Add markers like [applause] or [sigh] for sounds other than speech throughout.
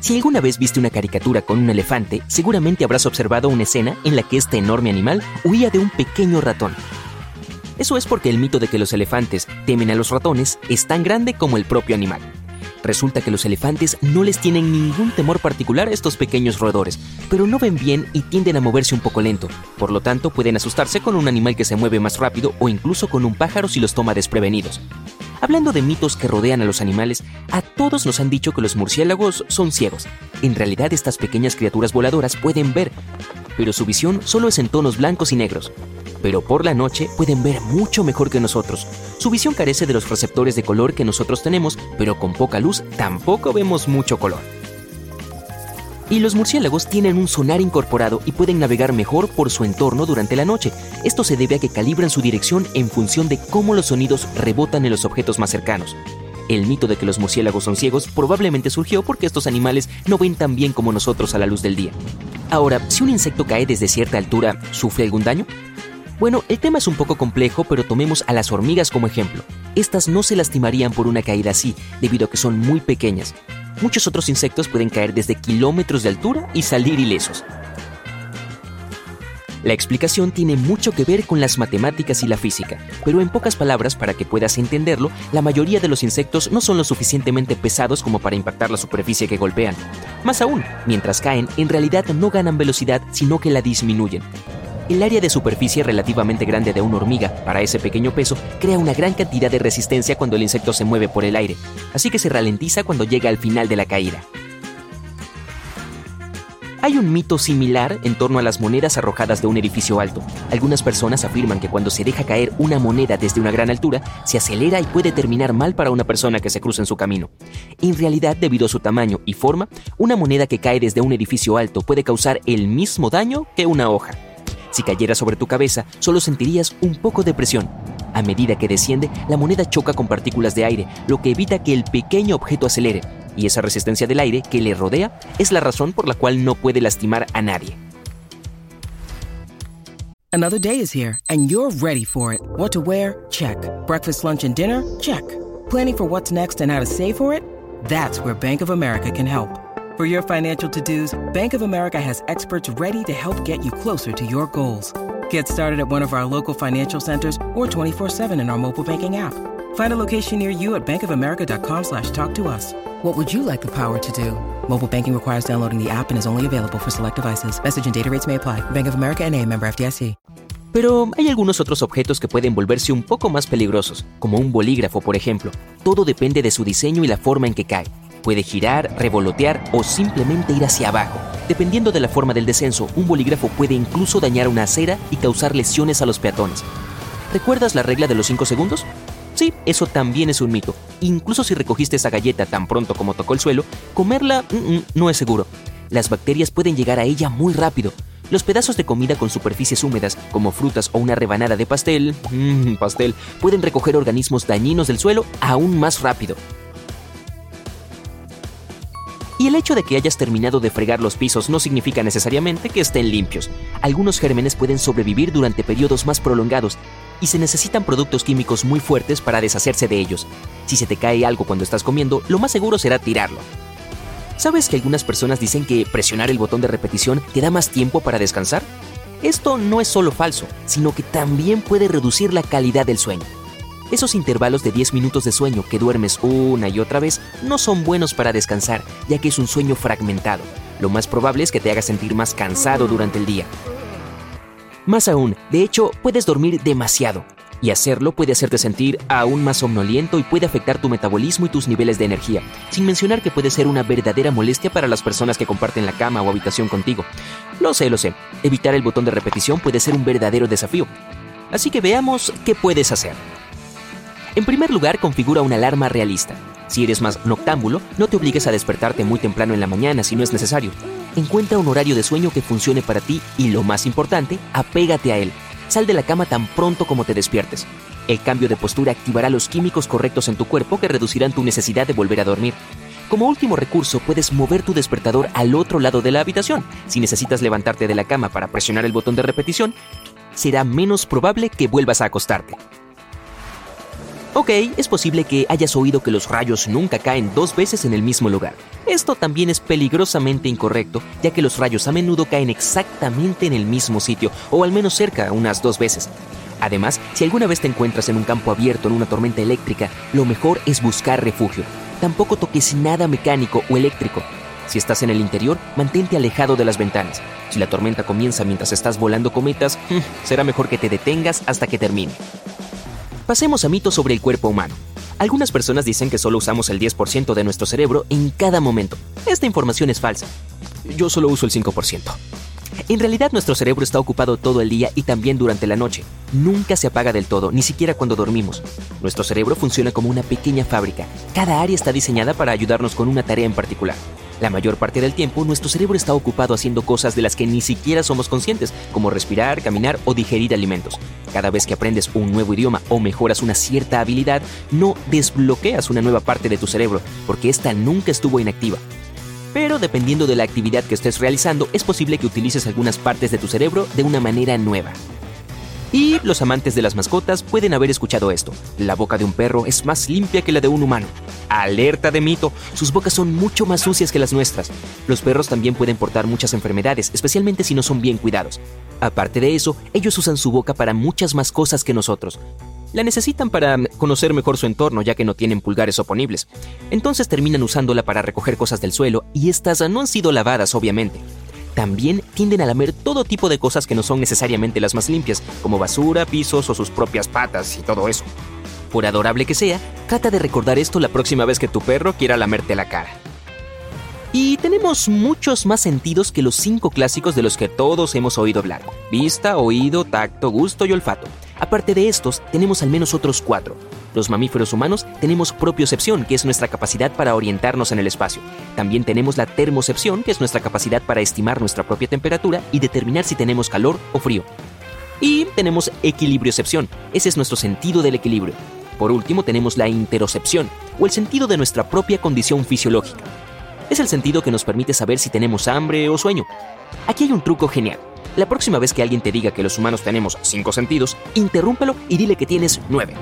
Si alguna vez viste una caricatura con un elefante, seguramente habrás observado una escena en la que este enorme animal huía de un pequeño ratón. Eso es porque el mito de que los elefantes temen a los ratones es tan grande como el propio animal. Resulta que los elefantes no les tienen ningún temor particular a estos pequeños roedores, pero no ven bien y tienden a moverse un poco lento. Por lo tanto, pueden asustarse con un animal que se mueve más rápido o incluso con un pájaro si los toma desprevenidos. Hablando de mitos que rodean a los animales, a todos nos han dicho que los murciélagos son ciegos. En realidad estas pequeñas criaturas voladoras pueden ver, pero su visión solo es en tonos blancos y negros. Pero por la noche pueden ver mucho mejor que nosotros. Su visión carece de los receptores de color que nosotros tenemos, pero con poca luz tampoco vemos mucho color. Y los murciélagos tienen un sonar incorporado y pueden navegar mejor por su entorno durante la noche. Esto se debe a que calibran su dirección en función de cómo los sonidos rebotan en los objetos más cercanos. El mito de que los murciélagos son ciegos probablemente surgió porque estos animales no ven tan bien como nosotros a la luz del día. Ahora, si un insecto cae desde cierta altura, ¿sufre algún daño? Bueno, el tema es un poco complejo, pero tomemos a las hormigas como ejemplo. Estas no se lastimarían por una caída así, debido a que son muy pequeñas. Muchos otros insectos pueden caer desde kilómetros de altura y salir ilesos. La explicación tiene mucho que ver con las matemáticas y la física, pero en pocas palabras, para que puedas entenderlo, la mayoría de los insectos no son lo suficientemente pesados como para impactar la superficie que golpean. Más aún, mientras caen, en realidad no ganan velocidad, sino que la disminuyen. El área de superficie relativamente grande de una hormiga para ese pequeño peso crea una gran cantidad de resistencia cuando el insecto se mueve por el aire, así que se ralentiza cuando llega al final de la caída. Hay un mito similar en torno a las monedas arrojadas de un edificio alto. Algunas personas afirman que cuando se deja caer una moneda desde una gran altura, se acelera y puede terminar mal para una persona que se cruza en su camino. En realidad, debido a su tamaño y forma, una moneda que cae desde un edificio alto puede causar el mismo daño que una hoja. Si cayera sobre tu cabeza, solo sentirías un poco de presión. A medida que desciende, la moneda choca con partículas de aire, lo que evita que el pequeño objeto acelere, y esa resistencia del aire que le rodea es la razón por la cual no puede lastimar a nadie. Another day is here and you're ready for it. What to wear? Check. Breakfast, lunch and dinner? Check. Planning for what's next and how to save for it? That's where Bank of America can help. For your financial to-dos, Bank of America has experts ready to help get you closer to your goals. Get started at one of our local financial centers or 24-7 in our mobile banking app. Find a location near you at bankofamerica.com slash talk to us. What would you like the power to do? Mobile banking requires downloading the app and is only available for select devices. Message and data rates may apply. Bank of America NA, member FDIC. Pero hay algunos otros objetos que pueden volverse un poco más peligrosos, como un bolígrafo, por ejemplo. Todo depende de su diseño y la forma en que cae. Puede girar, revolotear o simplemente ir hacia abajo. Dependiendo de la forma del descenso, un bolígrafo puede incluso dañar una acera y causar lesiones a los peatones. ¿Recuerdas la regla de los 5 segundos? Sí, eso también es un mito. Incluso si recogiste esa galleta tan pronto como tocó el suelo, comerla mm, mm, no es seguro. Las bacterias pueden llegar a ella muy rápido. Los pedazos de comida con superficies húmedas, como frutas o una rebanada de pastel, mmm, [laughs] pastel, pueden recoger organismos dañinos del suelo aún más rápido. El hecho de que hayas terminado de fregar los pisos no significa necesariamente que estén limpios. Algunos gérmenes pueden sobrevivir durante periodos más prolongados y se necesitan productos químicos muy fuertes para deshacerse de ellos. Si se te cae algo cuando estás comiendo, lo más seguro será tirarlo. ¿Sabes que algunas personas dicen que presionar el botón de repetición te da más tiempo para descansar? Esto no es solo falso, sino que también puede reducir la calidad del sueño. Esos intervalos de 10 minutos de sueño que duermes una y otra vez no son buenos para descansar, ya que es un sueño fragmentado. Lo más probable es que te haga sentir más cansado durante el día. Más aún, de hecho, puedes dormir demasiado, y hacerlo puede hacerte sentir aún más somnoliento y puede afectar tu metabolismo y tus niveles de energía, sin mencionar que puede ser una verdadera molestia para las personas que comparten la cama o habitación contigo. Lo sé, lo sé, evitar el botón de repetición puede ser un verdadero desafío. Así que veamos qué puedes hacer. En primer lugar, configura una alarma realista. Si eres más noctámbulo, no te obligues a despertarte muy temprano en la mañana si no es necesario. Encuentra un horario de sueño que funcione para ti y lo más importante, apégate a él. Sal de la cama tan pronto como te despiertes. El cambio de postura activará los químicos correctos en tu cuerpo que reducirán tu necesidad de volver a dormir. Como último recurso, puedes mover tu despertador al otro lado de la habitación. Si necesitas levantarte de la cama para presionar el botón de repetición, será menos probable que vuelvas a acostarte. Ok, es posible que hayas oído que los rayos nunca caen dos veces en el mismo lugar. Esto también es peligrosamente incorrecto, ya que los rayos a menudo caen exactamente en el mismo sitio, o al menos cerca unas dos veces. Además, si alguna vez te encuentras en un campo abierto en una tormenta eléctrica, lo mejor es buscar refugio. Tampoco toques nada mecánico o eléctrico. Si estás en el interior, mantente alejado de las ventanas. Si la tormenta comienza mientras estás volando cometas, [laughs] será mejor que te detengas hasta que termine. Pasemos a mitos sobre el cuerpo humano. Algunas personas dicen que solo usamos el 10% de nuestro cerebro en cada momento. Esta información es falsa. Yo solo uso el 5%. En realidad nuestro cerebro está ocupado todo el día y también durante la noche. Nunca se apaga del todo, ni siquiera cuando dormimos. Nuestro cerebro funciona como una pequeña fábrica. Cada área está diseñada para ayudarnos con una tarea en particular. La mayor parte del tiempo nuestro cerebro está ocupado haciendo cosas de las que ni siquiera somos conscientes, como respirar, caminar o digerir alimentos. Cada vez que aprendes un nuevo idioma o mejoras una cierta habilidad, no desbloqueas una nueva parte de tu cerebro, porque esta nunca estuvo inactiva. Pero dependiendo de la actividad que estés realizando, es posible que utilices algunas partes de tu cerebro de una manera nueva. Y los amantes de las mascotas pueden haber escuchado esto. La boca de un perro es más limpia que la de un humano. Alerta de mito, sus bocas son mucho más sucias que las nuestras. Los perros también pueden portar muchas enfermedades, especialmente si no son bien cuidados. Aparte de eso, ellos usan su boca para muchas más cosas que nosotros. La necesitan para conocer mejor su entorno ya que no tienen pulgares oponibles. Entonces terminan usándola para recoger cosas del suelo y estas no han sido lavadas obviamente. También tienden a lamer todo tipo de cosas que no son necesariamente las más limpias, como basura, pisos o sus propias patas y todo eso. Por adorable que sea, trata de recordar esto la próxima vez que tu perro quiera lamerte la cara. Y tenemos muchos más sentidos que los cinco clásicos de los que todos hemos oído hablar. Vista, oído, tacto, gusto y olfato. Aparte de estos, tenemos al menos otros cuatro. Los mamíferos humanos tenemos propiocepción, que es nuestra capacidad para orientarnos en el espacio. También tenemos la termocepción, que es nuestra capacidad para estimar nuestra propia temperatura y determinar si tenemos calor o frío. Y tenemos equilibriocepción, ese es nuestro sentido del equilibrio. Por último tenemos la interocepción, o el sentido de nuestra propia condición fisiológica. Es el sentido que nos permite saber si tenemos hambre o sueño. Aquí hay un truco genial. La próxima vez que alguien te diga que los humanos tenemos cinco sentidos, interrúmpelo y dile que tienes nueve.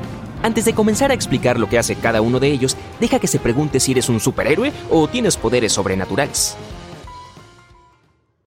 Antes de comenzar a explicar lo que hace cada uno de ellos, deja que se pregunte si eres un superhéroe o tienes poderes sobrenaturales.